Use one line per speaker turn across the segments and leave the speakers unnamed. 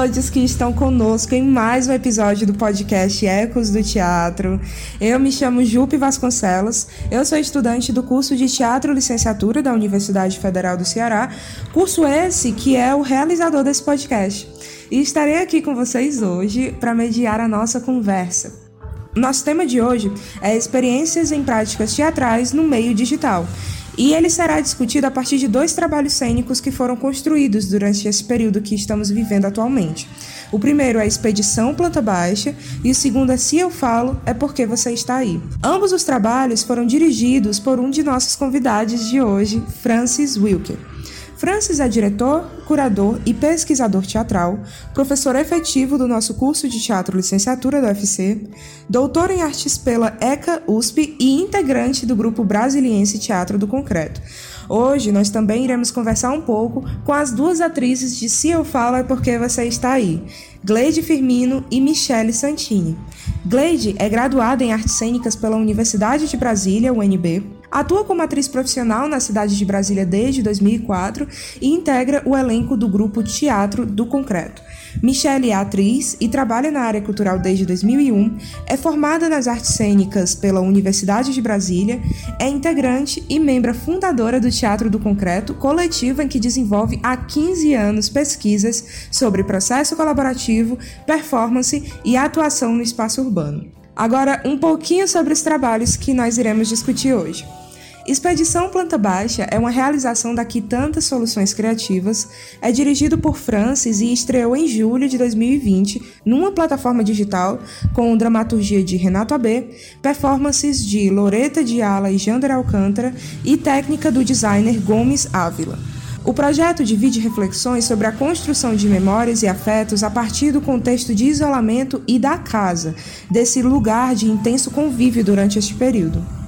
Todos que estão conosco em mais um episódio do podcast Ecos do Teatro. Eu me chamo Jupe Vasconcelos, eu sou estudante do curso de Teatro Licenciatura da Universidade Federal do Ceará, curso esse que é o realizador desse podcast. E estarei aqui com vocês hoje para mediar a nossa conversa. Nosso tema de hoje é experiências em práticas teatrais no meio digital e ele será discutido a partir de dois trabalhos cênicos que foram construídos durante esse período que estamos vivendo atualmente. O primeiro é a Expedição Planta Baixa e o segundo é Se Eu Falo, é Porque Você Está Aí. Ambos os trabalhos foram dirigidos por um de nossos convidados de hoje, Francis Wilker. Francis é diretor, curador e pesquisador teatral, professor efetivo do nosso curso de teatro licenciatura da UFC, doutor em artes pela ECA USP e integrante do grupo brasiliense Teatro do Concreto. Hoje nós também iremos conversar um pouco com as duas atrizes de Se Eu Falo é Porque Você Está Aí, Gleide Firmino e Michele Santini. Gleide é graduada em artes cênicas pela Universidade de Brasília, UNB, Atua como atriz profissional na cidade de Brasília desde 2004 e integra o elenco do grupo Teatro do Concreto. Michelle é atriz e trabalha na área cultural desde 2001, é formada nas artes cênicas pela Universidade de Brasília, é integrante e membro fundadora do Teatro do Concreto, coletivo em que desenvolve há 15 anos pesquisas sobre processo colaborativo, performance e atuação no espaço urbano. Agora, um pouquinho sobre os trabalhos que nós iremos discutir hoje. Expedição Planta Baixa é uma realização daqui tantas soluções criativas, é dirigido por Francis e estreou em julho de 2020 numa plataforma digital com dramaturgia de Renato AB, performances de Loreta Diala e Jander Alcântara e técnica do designer Gomes Ávila. O projeto divide reflexões sobre a construção de memórias e afetos a partir do contexto de isolamento e da casa, desse lugar de intenso convívio durante este período.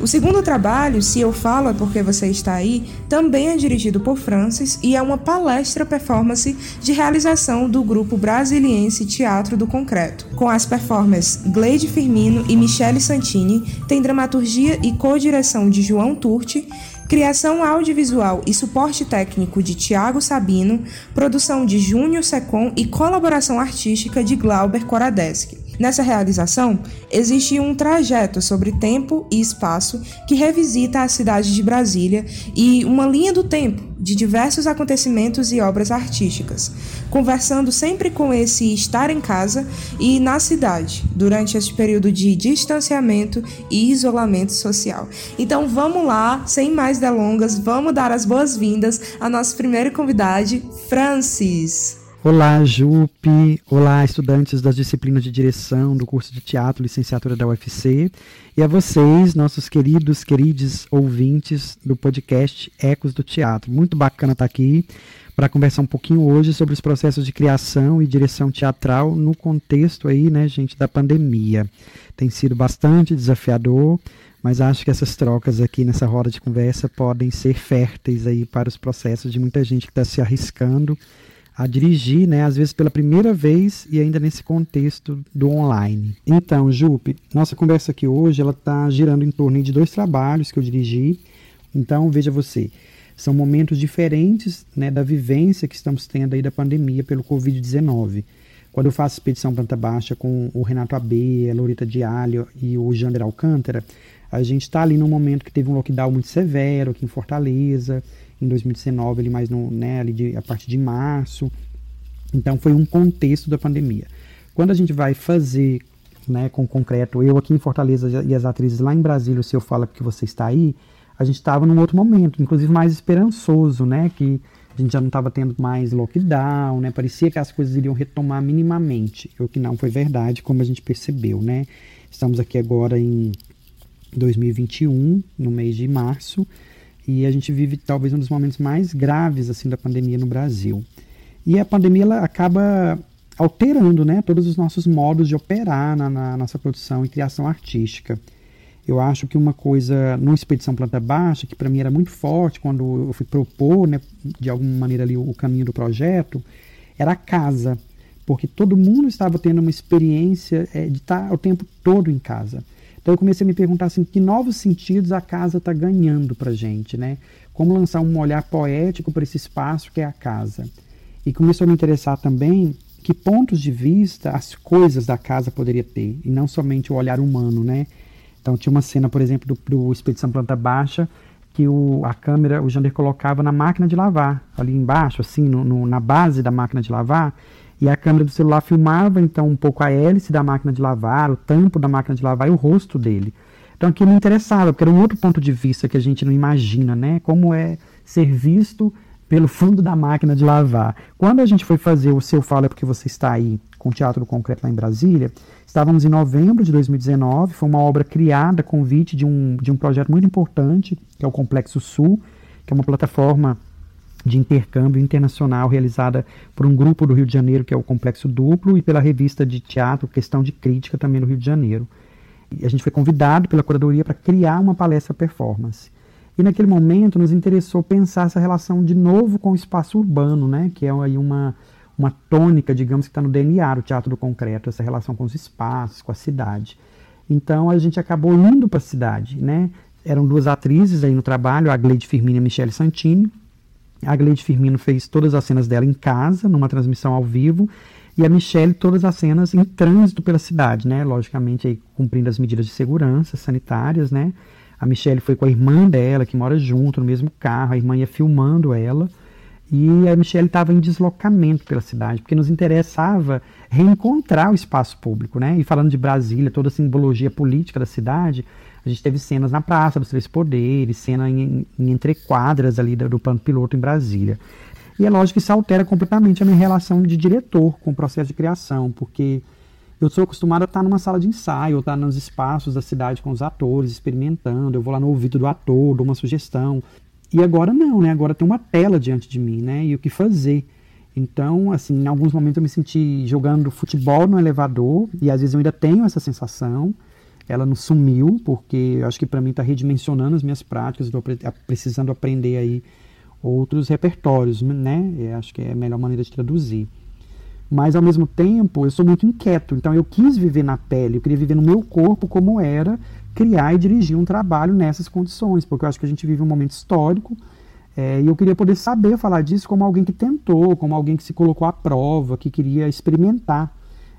O segundo trabalho, Se Eu Falo é Porque Você Está Aí, também é dirigido por Francis e é uma palestra performance de realização do grupo brasiliense Teatro do Concreto. Com as performances Gleide Firmino e Michele Santini, tem dramaturgia e co-direção de João Turti, criação audiovisual e suporte técnico de Tiago Sabino, produção de Júnior Secom e colaboração artística de Glauber Koradeski. Nessa realização, existe um trajeto sobre tempo e espaço que revisita a cidade de Brasília e uma linha do tempo de diversos acontecimentos e obras artísticas, conversando sempre com esse estar em casa e na cidade durante este período de distanciamento e isolamento social. Então vamos lá, sem mais delongas, vamos dar as boas-vindas à nossa primeira convidada, Francis.
Olá, Jupe. Olá, estudantes das disciplinas de direção do curso de teatro, licenciatura da UFC. E a vocês, nossos queridos, queridos ouvintes do podcast Ecos do Teatro. Muito bacana estar aqui para conversar um pouquinho hoje sobre os processos de criação e direção teatral no contexto aí, né, gente, da pandemia. Tem sido bastante desafiador, mas acho que essas trocas aqui nessa roda de conversa podem ser férteis aí para os processos de muita gente que está se arriscando a dirigir, né, às vezes pela primeira vez e ainda nesse contexto do online. Então, Jupe, nossa conversa aqui hoje ela está girando em torno de dois trabalhos que eu dirigi. Então, veja você, são momentos diferentes né, da vivência que estamos tendo aí da pandemia pelo Covid-19. Quando eu faço expedição planta baixa com o Renato AB, a Lorita Dialho e o Jander Alcântara, a gente está ali num momento que teve um lockdown muito severo aqui em Fortaleza, em 2019, ali mais no, né, ali de, a partir de março. Então foi um contexto da pandemia. Quando a gente vai fazer né, com concreto, eu aqui em Fortaleza e as atrizes lá em Brasília, o seu fala que você está aí, a gente estava num outro momento, inclusive mais esperançoso, né, que a gente já não estava tendo mais lockdown, né, parecia que as coisas iriam retomar minimamente, o que não foi verdade, como a gente percebeu, né. Estamos aqui agora em 2021, no mês de março, e a gente vive talvez um dos momentos mais graves assim da pandemia no Brasil. E a pandemia ela acaba alterando né, todos os nossos modos de operar na, na nossa produção e criação artística. Eu acho que uma coisa, numa expedição planta baixa, que para mim era muito forte quando eu fui propor, né, de alguma maneira ali o caminho do projeto, era a casa, porque todo mundo estava tendo uma experiência é, de estar o tempo todo em casa. Então eu comecei a me perguntar assim, que novos sentidos a casa está ganhando para gente, né? Como lançar um olhar poético para esse espaço que é a casa. E começou a me interessar também que pontos de vista as coisas da casa poderia ter, e não somente o olhar humano, né? Então tinha uma cena, por exemplo, do, do Expedição Planta Baixa, que o, a câmera, o Jander colocava na máquina de lavar, ali embaixo, assim, no, no, na base da máquina de lavar, e a câmera do celular filmava então um pouco a hélice da máquina de lavar, o tampo da máquina de lavar e o rosto dele. Então aquilo me interessava, porque era um outro ponto de vista que a gente não imagina, né? Como é ser visto pelo fundo da máquina de lavar. Quando a gente foi fazer o Seu Fala é Porque Você Está Aí com o Teatro do Concreto lá em Brasília, estávamos em novembro de 2019, foi uma obra criada, convite de um, de um projeto muito importante, que é o Complexo Sul, que é uma plataforma de intercâmbio internacional realizada por um grupo do Rio de Janeiro, que é o Complexo Duplo, e pela revista de teatro Questão de Crítica, também no Rio de Janeiro. E a gente foi convidado pela curadoria para criar uma palestra performance. E naquele momento nos interessou pensar essa relação de novo com o espaço urbano, né, que é aí uma, uma tônica, digamos, que está no DNA do teatro do concreto, essa relação com os espaços, com a cidade. Então a gente acabou indo para a cidade, né? Eram duas atrizes aí no trabalho, a Gleide Firmino e a Michele Santini, a Gleide Firmino fez todas as cenas dela em casa, numa transmissão ao vivo, e a Michelle todas as cenas em trânsito pela cidade, né? Logicamente aí cumprindo as medidas de segurança sanitárias, né? A Michelle foi com a irmã dela, que mora junto no mesmo carro, a irmã ia filmando ela. E a Michelle estava em deslocamento pela cidade, porque nos interessava reencontrar o espaço público, né? E falando de Brasília, toda a simbologia política da cidade, a gente teve cenas na Praça dos Três Poderes, cena em, em entrequadras ali do, do plano piloto em Brasília. E é lógico que isso altera completamente a minha relação de diretor com o processo de criação, porque eu sou acostumado a estar numa sala de ensaio, ou estar nos espaços da cidade com os atores, experimentando, eu vou lá no ouvido do ator, dou uma sugestão. E agora não, né? Agora tem uma tela diante de mim, né? E o que fazer. Então, assim, em alguns momentos eu me senti jogando futebol no elevador, e às vezes eu ainda tenho essa sensação ela não sumiu, porque eu acho que para mim está redimensionando as minhas práticas, estou precisando aprender aí outros repertórios, né? Eu acho que é a melhor maneira de traduzir. Mas ao mesmo tempo, eu sou muito inquieto, então eu quis viver na pele, eu queria viver no meu corpo como era criar e dirigir um trabalho nessas condições, porque eu acho que a gente vive um momento histórico é, e eu queria poder saber falar disso como alguém que tentou, como alguém que se colocou à prova, que queria experimentar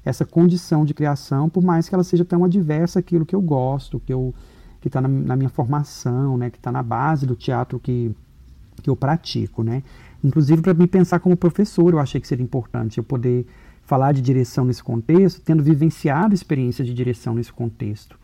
essa condição de criação, por mais que ela seja tão adversa aquilo que eu gosto, que eu que está na, na, minha formação, né, que está na base do teatro que, que eu pratico, né. Inclusive para me pensar como professor, eu achei que seria importante eu poder falar de direção nesse contexto, tendo vivenciado experiências de direção nesse contexto.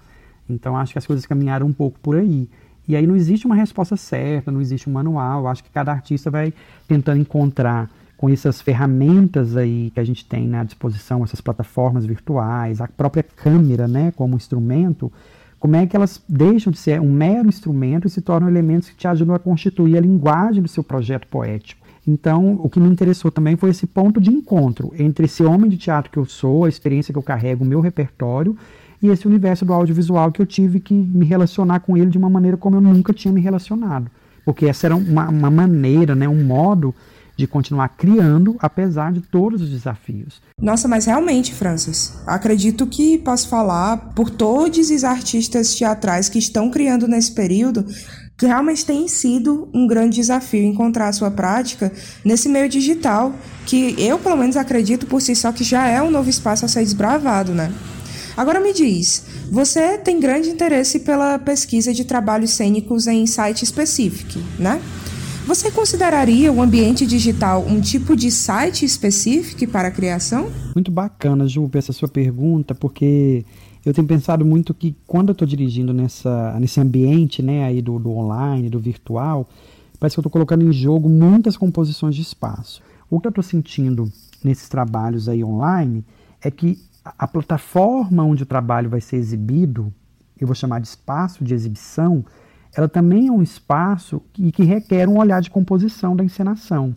Então acho que as coisas caminharam um pouco por aí. E aí não existe uma resposta certa, não existe um manual. Acho que cada artista vai tentando encontrar com essas ferramentas aí que a gente tem à disposição, essas plataformas virtuais, a própria câmera, né, como instrumento, como é que elas deixam de ser um mero instrumento e se tornam elementos que te ajudam a constituir a linguagem do seu projeto poético. Então, o que me interessou também foi esse ponto de encontro entre esse homem de teatro que eu sou, a experiência que eu carrego, o meu repertório, e esse universo do audiovisual que eu tive que me relacionar com ele de uma maneira como eu nunca tinha me relacionado. Porque essa era uma, uma maneira, né, um modo de continuar criando, apesar de todos os desafios.
Nossa, mas realmente, Francis, acredito que posso falar por todos os artistas teatrais que estão criando nesse período que realmente tem sido um grande desafio encontrar a sua prática nesse meio digital, que eu, pelo menos, acredito por si só que já é um novo espaço a ser desbravado, né? Agora me diz, você tem grande interesse pela pesquisa de trabalhos cênicos em site específico, né? Você consideraria o ambiente digital um tipo de site específico para a criação?
Muito bacana, Ju, essa sua pergunta, porque eu tenho pensado muito que quando eu estou dirigindo nessa, nesse ambiente né, aí do, do online, do virtual, parece que eu estou colocando em jogo muitas composições de espaço. O que eu estou sentindo nesses trabalhos aí online é que a plataforma onde o trabalho vai ser exibido, eu vou chamar de espaço de exibição, ela também é um espaço que, que requer um olhar de composição da encenação.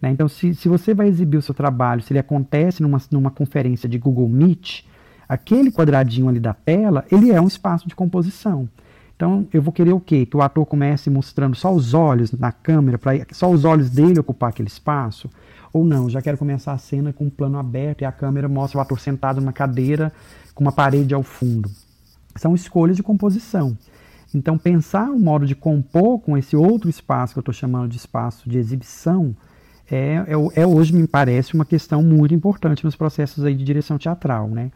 Né? Então, se, se você vai exibir o seu trabalho, se ele acontece numa, numa conferência de Google Meet, aquele quadradinho ali da tela, ele é um espaço de composição. Então, eu vou querer o quê? Que o ator comece mostrando só os olhos na câmera, para só os olhos dele ocupar aquele espaço? Ou não, já quero começar a cena com um plano aberto e a câmera mostra o ator sentado numa cadeira com uma parede ao fundo. São escolhas de composição. Então, pensar o modo de compor com esse outro espaço que eu estou chamando de espaço de exibição é, é, é, hoje, me parece, uma questão muito importante nos processos aí de direção teatral, né?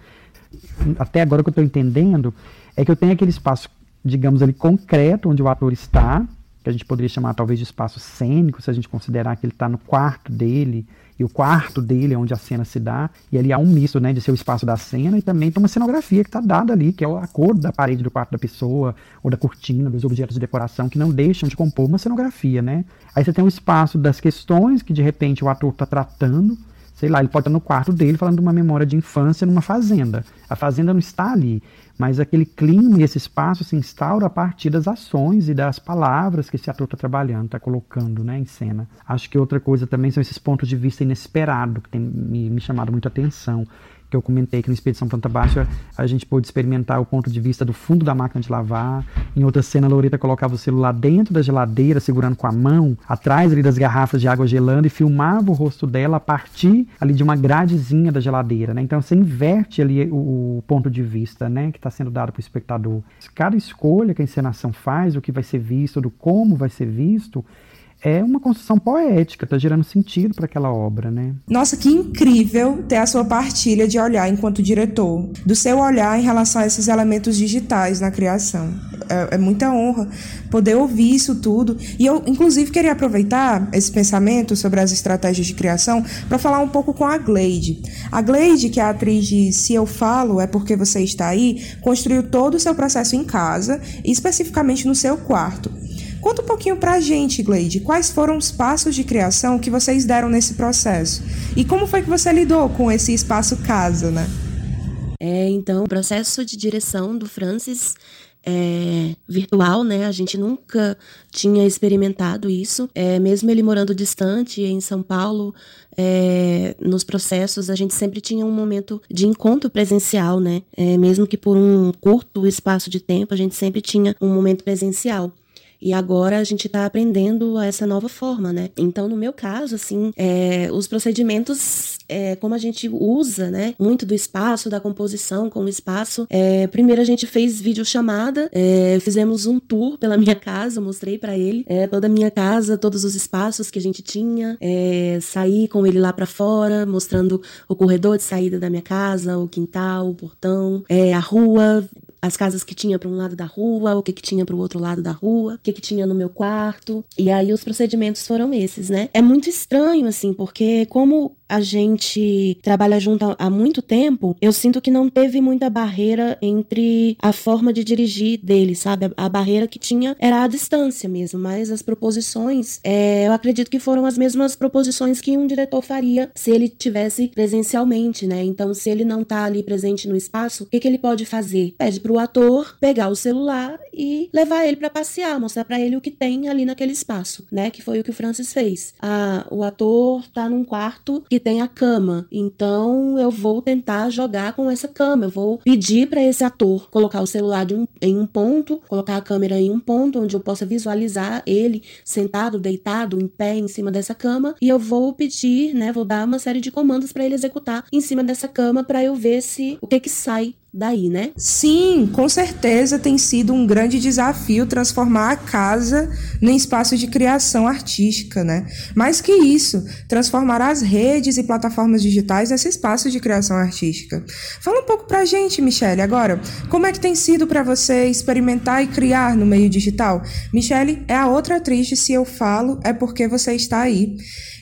Até agora o que eu estou entendendo é que eu tenho aquele espaço, digamos ali, concreto, onde o ator está, que a gente poderia chamar talvez de espaço cênico, se a gente considerar que ele está no quarto dele, e o quarto dele é onde a cena se dá, e ali há um misto né, de ser o espaço da cena e também tem uma cenografia que está dada ali, que é a cor da parede do quarto da pessoa, ou da cortina, dos objetos de decoração, que não deixam de compor uma cenografia, né? Aí você tem um espaço das questões que de repente o ator está tratando, sei lá, ele pode estar no quarto dele falando de uma memória de infância numa fazenda. A fazenda não está ali, mas aquele clima e esse espaço se instaura a partir das ações e das palavras que esse ator está trabalhando, está colocando né, em cena. Acho que outra coisa também são esses pontos de vista inesperados que tem me, me chamado muita atenção que eu comentei que no Expedição Planta Baixa a gente pôde experimentar o ponto de vista do fundo da máquina de lavar. Em outra cena, a Loreta colocava o celular dentro da geladeira, segurando com a mão, atrás ali das garrafas de água gelando e filmava o rosto dela a partir ali de uma gradezinha da geladeira, né? Então você inverte ali o, o ponto de vista, né, que está sendo dado para o espectador. Cada escolha que a encenação faz, o que vai ser visto, do como vai ser visto, é uma construção poética, tá gerando sentido para aquela obra, né?
Nossa, que incrível ter a sua partilha de olhar enquanto diretor, do seu olhar em relação a esses elementos digitais na criação. É, é muita honra poder ouvir isso tudo. E eu, inclusive, queria aproveitar esse pensamento sobre as estratégias de criação para falar um pouco com a Gleide. A Gleide, que é a atriz de Se Eu Falo É Porque Você Está Aí, construiu todo o seu processo em casa, especificamente no seu quarto. Conta um pouquinho pra gente, Gleide, quais foram os passos de criação que vocês deram nesse processo? E como foi que você lidou com esse espaço casa, né?
É, então, o processo de direção do Francis é, virtual, né? A gente nunca tinha experimentado isso. É, mesmo ele morando distante em São Paulo, é, nos processos, a gente sempre tinha um momento de encontro presencial, né? É, mesmo que por um curto espaço de tempo, a gente sempre tinha um momento presencial. E agora a gente está aprendendo essa nova forma, né? Então, no meu caso, assim, é, os procedimentos, é, como a gente usa, né, muito do espaço, da composição com o espaço. É, primeiro a gente fez videochamada, é, fizemos um tour pela minha casa, mostrei para ele é, toda a minha casa, todos os espaços que a gente tinha, é, saí com ele lá para fora, mostrando o corredor de saída da minha casa, o quintal, o portão, é, a rua, as casas que tinha para um lado da rua, o que que tinha para o outro lado da rua, o que que tinha no meu quarto. E aí os procedimentos foram esses, né? É muito estranho assim, porque como a gente trabalha junto há muito tempo, eu sinto que não teve muita barreira entre a forma de dirigir dele, sabe? A, barreira que tinha era a distância mesmo, mas as proposições, é, eu acredito que foram as mesmas proposições que um diretor faria se ele tivesse presencialmente, né? Então, se ele não tá ali presente no espaço, o que, que ele pode fazer? Pede pro ator pegar o celular e levar ele para passear, mostrar para ele o que tem ali naquele espaço, né? Que foi o que o Francis fez. Ah, o ator tá num quarto que que tem a cama. Então eu vou tentar jogar com essa cama. Eu vou pedir para esse ator colocar o celular um, em um ponto, colocar a câmera em um ponto onde eu possa visualizar ele sentado, deitado, em pé em cima dessa cama. E eu vou pedir, né? Vou dar uma série de comandos para ele executar em cima dessa cama para eu ver se o que que sai daí, né?
Sim, com certeza tem sido um grande desafio transformar a casa num espaço de criação artística, né? Mais que isso, transformar as redes e plataformas digitais nesse espaço de criação artística. Fala um pouco pra gente, Michele, agora, como é que tem sido para você experimentar e criar no meio digital? Michele é a outra atriz de Se Eu Falo, é porque você está aí.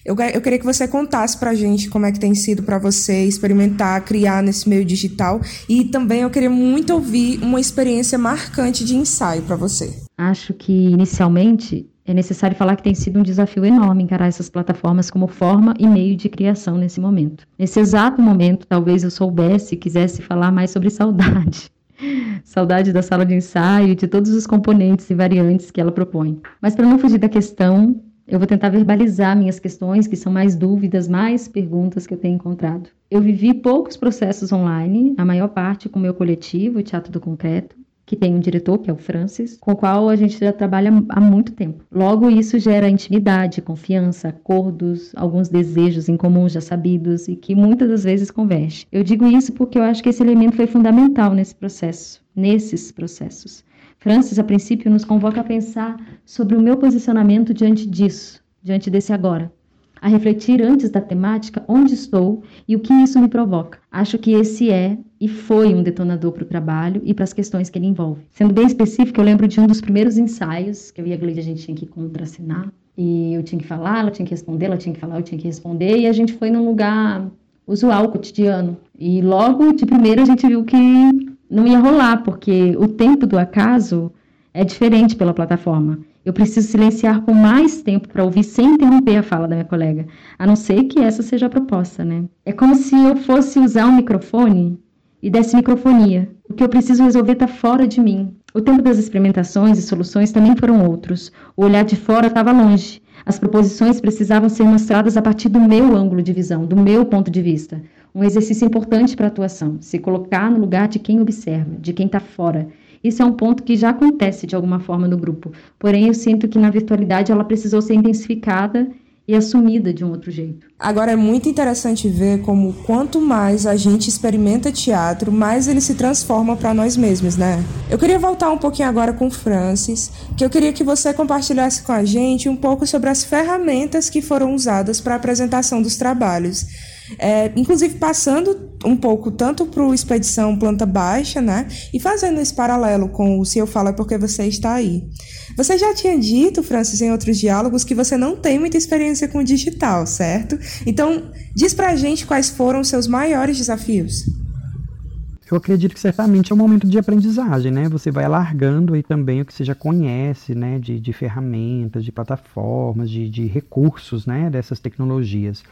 Eu, eu queria que você contasse pra gente como é que tem sido para você experimentar, criar nesse meio digital e também eu queria muito ouvir uma experiência marcante de ensaio para você.
Acho que inicialmente é necessário falar que tem sido um desafio enorme encarar essas plataformas como forma e meio de criação nesse momento. Nesse exato momento, talvez eu soubesse e quisesse falar mais sobre saudade. Saudade da sala de ensaio de todos os componentes e variantes que ela propõe. Mas para não fugir da questão, eu vou tentar verbalizar minhas questões, que são mais dúvidas, mais perguntas que eu tenho encontrado. Eu vivi poucos processos online, a maior parte com o meu coletivo, o Teatro do Concreto, que tem um diretor, que é o Francis, com o qual a gente já trabalha há muito tempo. Logo, isso gera intimidade, confiança, acordos, alguns desejos em comum já sabidos e que muitas das vezes converge. Eu digo isso porque eu acho que esse elemento foi fundamental nesse processo, nesses processos. Francis, a princípio, nos convoca a pensar sobre o meu posicionamento diante disso, diante desse agora. a refletir antes da temática onde estou e o que isso me provoca. Acho que esse é e foi um detonador para o trabalho e para as questões que ele envolve. Sendo bem específico, eu lembro de um dos primeiros ensaios que eu e a Gleide a gente tinha que contracenar e eu tinha que falar, ela tinha que responder, ela tinha que falar, eu tinha que responder e a gente foi num lugar usual, cotidiano. E logo de primeira a gente viu que não ia rolar, porque o tempo do acaso é diferente pela plataforma. Eu preciso silenciar com mais tempo para ouvir sem interromper a fala da minha colega, a não ser que essa seja a proposta, né? É como se eu fosse usar um microfone e desse microfonia. O que eu preciso resolver está fora de mim. O tempo das experimentações e soluções também foram outros. O olhar de fora estava longe. As proposições precisavam ser mostradas a partir do meu ângulo de visão, do meu ponto de vista. Um exercício importante para a atuação, se colocar no lugar de quem observa, de quem está fora, isso é um ponto que já acontece de alguma forma no grupo. Porém, eu sinto que na virtualidade ela precisou ser intensificada e assumida de um outro jeito.
Agora é muito interessante ver como quanto mais a gente experimenta teatro, mais ele se transforma para nós mesmos, né? Eu queria voltar um pouquinho agora com Francis, que eu queria que você compartilhasse com a gente um pouco sobre as ferramentas que foram usadas para a apresentação dos trabalhos. É, inclusive passando um pouco tanto para o Expedição Planta Baixa, né? E fazendo esse paralelo com o Se Eu Falo é Porque Você Está Aí. Você já tinha dito, Francis, em outros diálogos, que você não tem muita experiência com o digital, certo? Então, diz pra gente quais foram os seus maiores desafios.
Eu acredito que certamente é um momento de aprendizagem, né? Você vai alargando aí também o que você já conhece, né? De, de ferramentas, de plataformas, de, de recursos, né? Dessas tecnologias.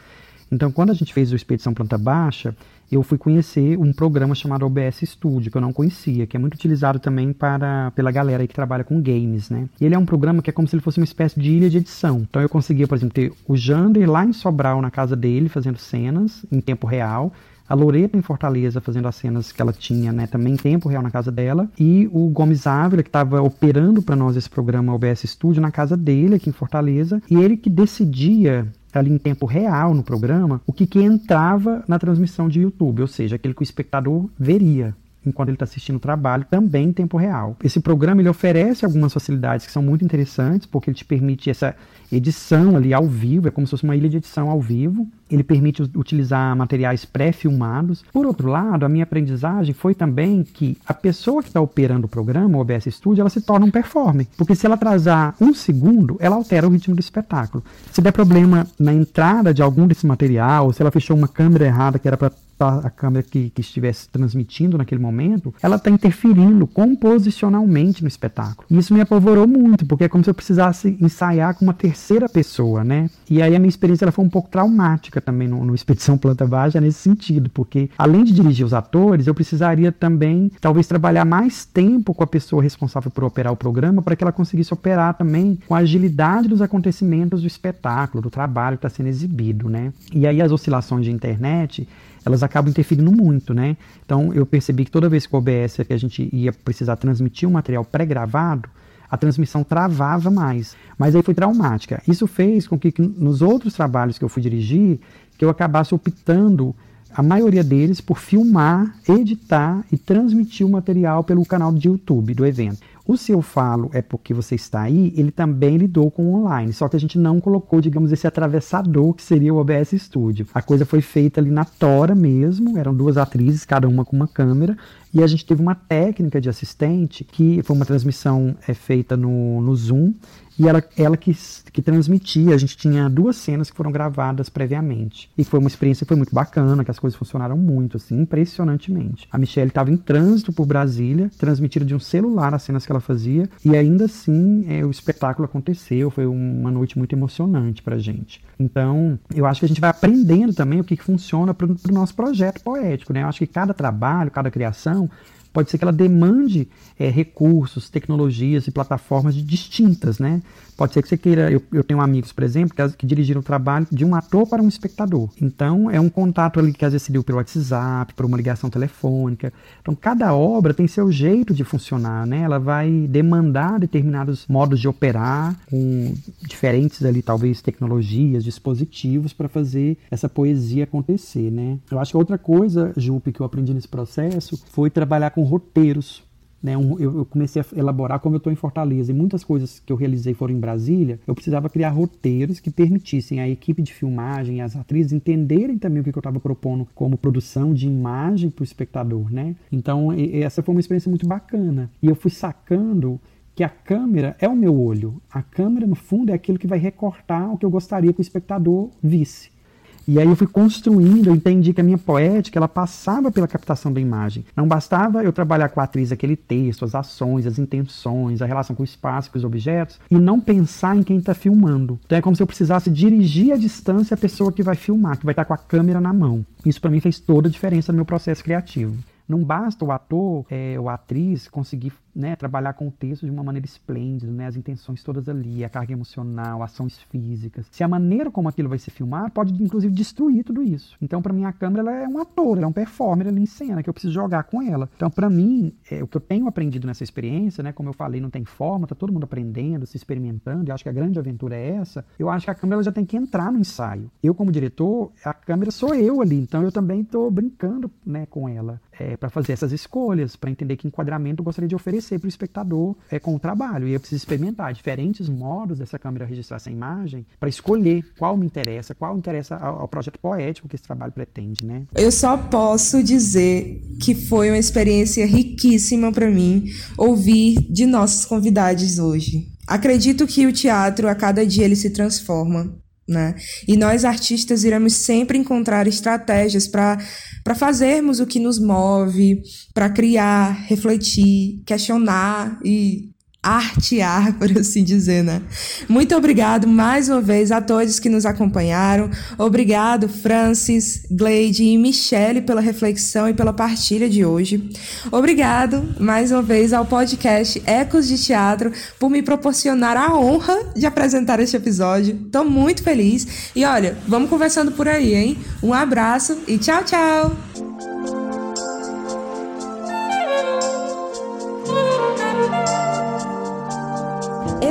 Então, quando a gente fez o Expedição Planta Baixa, eu fui conhecer um programa chamado OBS Studio, que eu não conhecia, que é muito utilizado também para, pela galera que trabalha com games, né? Ele é um programa que é como se ele fosse uma espécie de ilha de edição. Então eu conseguia, por exemplo, ter o Jander lá em Sobral, na casa dele, fazendo cenas em tempo real, a Loreta em Fortaleza fazendo as cenas que ela tinha, né, também em tempo real na casa dela, e o Gomes Ávila, que estava operando para nós esse programa OBS Studio na casa dele, aqui em Fortaleza, e ele que decidia ali em tempo real no programa, o que, que entrava na transmissão de YouTube, ou seja, aquele que o espectador veria enquanto ele está assistindo o trabalho, também em tempo real. Esse programa ele oferece algumas facilidades que são muito interessantes, porque ele te permite essa edição ali ao vivo, é como se fosse uma ilha de edição ao vivo. Ele permite utilizar materiais pré-filmados. Por outro lado, a minha aprendizagem foi também que a pessoa que está operando o programa, o OBS Studio, ela se torna um performer. Porque se ela atrasar um segundo, ela altera o ritmo do espetáculo. Se der problema na entrada de algum desse material, ou se ela fechou uma câmera errada que era para a câmera que, que, estivesse transmitindo naquele momento, ela está interferindo composicionalmente no espetáculo. E isso me apavorou muito, porque é como se eu precisasse ensaiar com uma terceira pessoa, né? E aí a minha experiência ela foi um pouco traumática também no, no Expedição Planta Baixa nesse sentido, porque além de dirigir os atores, eu precisaria também, talvez, trabalhar mais tempo com a pessoa responsável por operar o programa para que ela conseguisse operar também com a agilidade dos acontecimentos do espetáculo, do trabalho que está sendo exibido, né? E aí as oscilações de internet elas acabam interferindo muito, né? Então eu percebi que toda vez que o OBS que a gente ia precisar transmitir um material pré-gravado, a transmissão travava mais. Mas aí foi traumática. Isso fez com que, que nos outros trabalhos que eu fui dirigir, que eu acabasse optando a maioria deles por filmar, editar e transmitir o material pelo canal de YouTube do evento. O se eu falo é porque você está aí, ele também lidou com o online, só que a gente não colocou, digamos, esse atravessador que seria o OBS Studio. A coisa foi feita ali na tora mesmo, eram duas atrizes, cada uma com uma câmera, e a gente teve uma técnica de assistente, que foi uma transmissão é, feita no, no Zoom, e ela, ela que, que transmitia. A gente tinha duas cenas que foram gravadas previamente. E foi uma experiência foi muito bacana, que as coisas funcionaram muito, assim, impressionantemente. A Michelle estava em trânsito por Brasília, transmitida de um celular as cenas que ela fazia, e ainda assim é, o espetáculo aconteceu. Foi uma noite muito emocionante pra gente. Então, eu acho que a gente vai aprendendo também o que, que funciona para o nosso projeto poético, né? Eu acho que cada trabalho, cada criação não. Pode ser que ela demande é, recursos, tecnologias e plataformas distintas, né? Pode ser que você queira. Eu, eu tenho amigos, por exemplo, que, que, dirigiram o trabalho de um ator para um espectador. Então, é um contato ali que às vezes se deu pelo WhatsApp, por uma ligação telefônica. Então, cada obra tem seu jeito de funcionar, né? Ela vai demandar determinados modos de operar, com diferentes ali, talvez, tecnologias, dispositivos para fazer essa poesia acontecer, né? Eu acho que outra coisa, Jupe, que eu aprendi nesse processo foi trabalhar com roteiros né, um, eu, eu, comecei a elaborar como eu estou em Fortaleza e muitas coisas que eu realizei foram em Brasília, eu precisava criar roteiros que permitissem a equipe de filmagem as atrizes entenderem também o que eu estava propondo como produção de imagem para o espectador, né? Então, e, essa foi uma experiência muito bacana. E eu fui sacando que a câmera é o meu olho. A câmera, no fundo, é aquilo que vai recortar o que eu gostaria que o espectador visse. E aí eu fui construindo, eu entendi que a minha poética ela passava pela captação da imagem. Não bastava eu trabalhar com a atriz aquele texto, as ações, as intenções, a relação com o espaço, com os objetos, e não pensar em quem está filmando. Então é como se eu precisasse dirigir à distância a pessoa que vai filmar, que vai estar tá com a câmera na mão. Isso para mim fez toda a diferença no meu processo criativo. Não basta o ator é, ou a atriz conseguir né, trabalhar com o texto de uma maneira esplêndida, né, as intenções todas ali, a carga emocional, ações físicas. Se a maneira como aquilo vai ser filmado pode inclusive destruir tudo isso. Então, para mim, a câmera é um ator, ela é um performer ali em cena que eu preciso jogar com ela. Então, para mim, é, o que eu tenho aprendido nessa experiência, né, como eu falei, não tem forma, tá todo mundo aprendendo, se experimentando. E acho que a grande aventura é essa. Eu acho que a câmera já tem que entrar no ensaio. Eu, como diretor, a câmera sou eu ali, então eu também estou brincando, né, com ela é, para fazer essas escolhas, para entender que enquadramento eu gostaria de oferecer oferecer para o espectador é, com o trabalho. E eu preciso experimentar diferentes modos dessa câmera registrar essa imagem para escolher qual me interessa, qual interessa ao, ao, projeto poético que esse trabalho pretende, né?
Eu só posso dizer que foi uma experiência riquíssima para mim ouvir de nossos convidados hoje. Acredito que o teatro, a cada dia, ele se transforma. Né? E nós artistas iremos sempre encontrar estratégias para fazermos o que nos move, para criar, refletir, questionar e artear, por assim dizer, né? Muito obrigado mais uma vez a todos que nos acompanharam. Obrigado, Francis, Gleide e Michele pela reflexão e pela partilha de hoje. Obrigado mais uma vez ao podcast Ecos de Teatro por me proporcionar a honra de apresentar este episódio. Estou muito feliz. E olha, vamos conversando por aí, hein? Um abraço e tchau, tchau!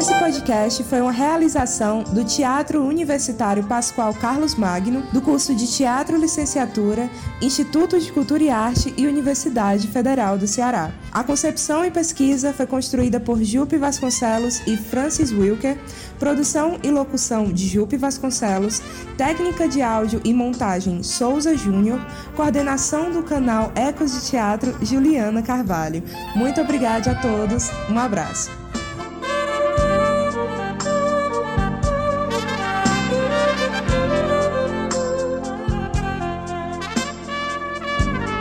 Esse podcast foi uma realização do Teatro Universitário Pascoal Carlos Magno, do curso de Teatro Licenciatura, Instituto de Cultura e Arte e Universidade Federal do Ceará. A concepção e pesquisa foi construída por Jupe Vasconcelos e Francis Wilker, produção e locução de Jupe Vasconcelos, técnica de áudio e montagem Souza Júnior, coordenação do canal Ecos de Teatro Juliana Carvalho. Muito obrigada a todos, um abraço.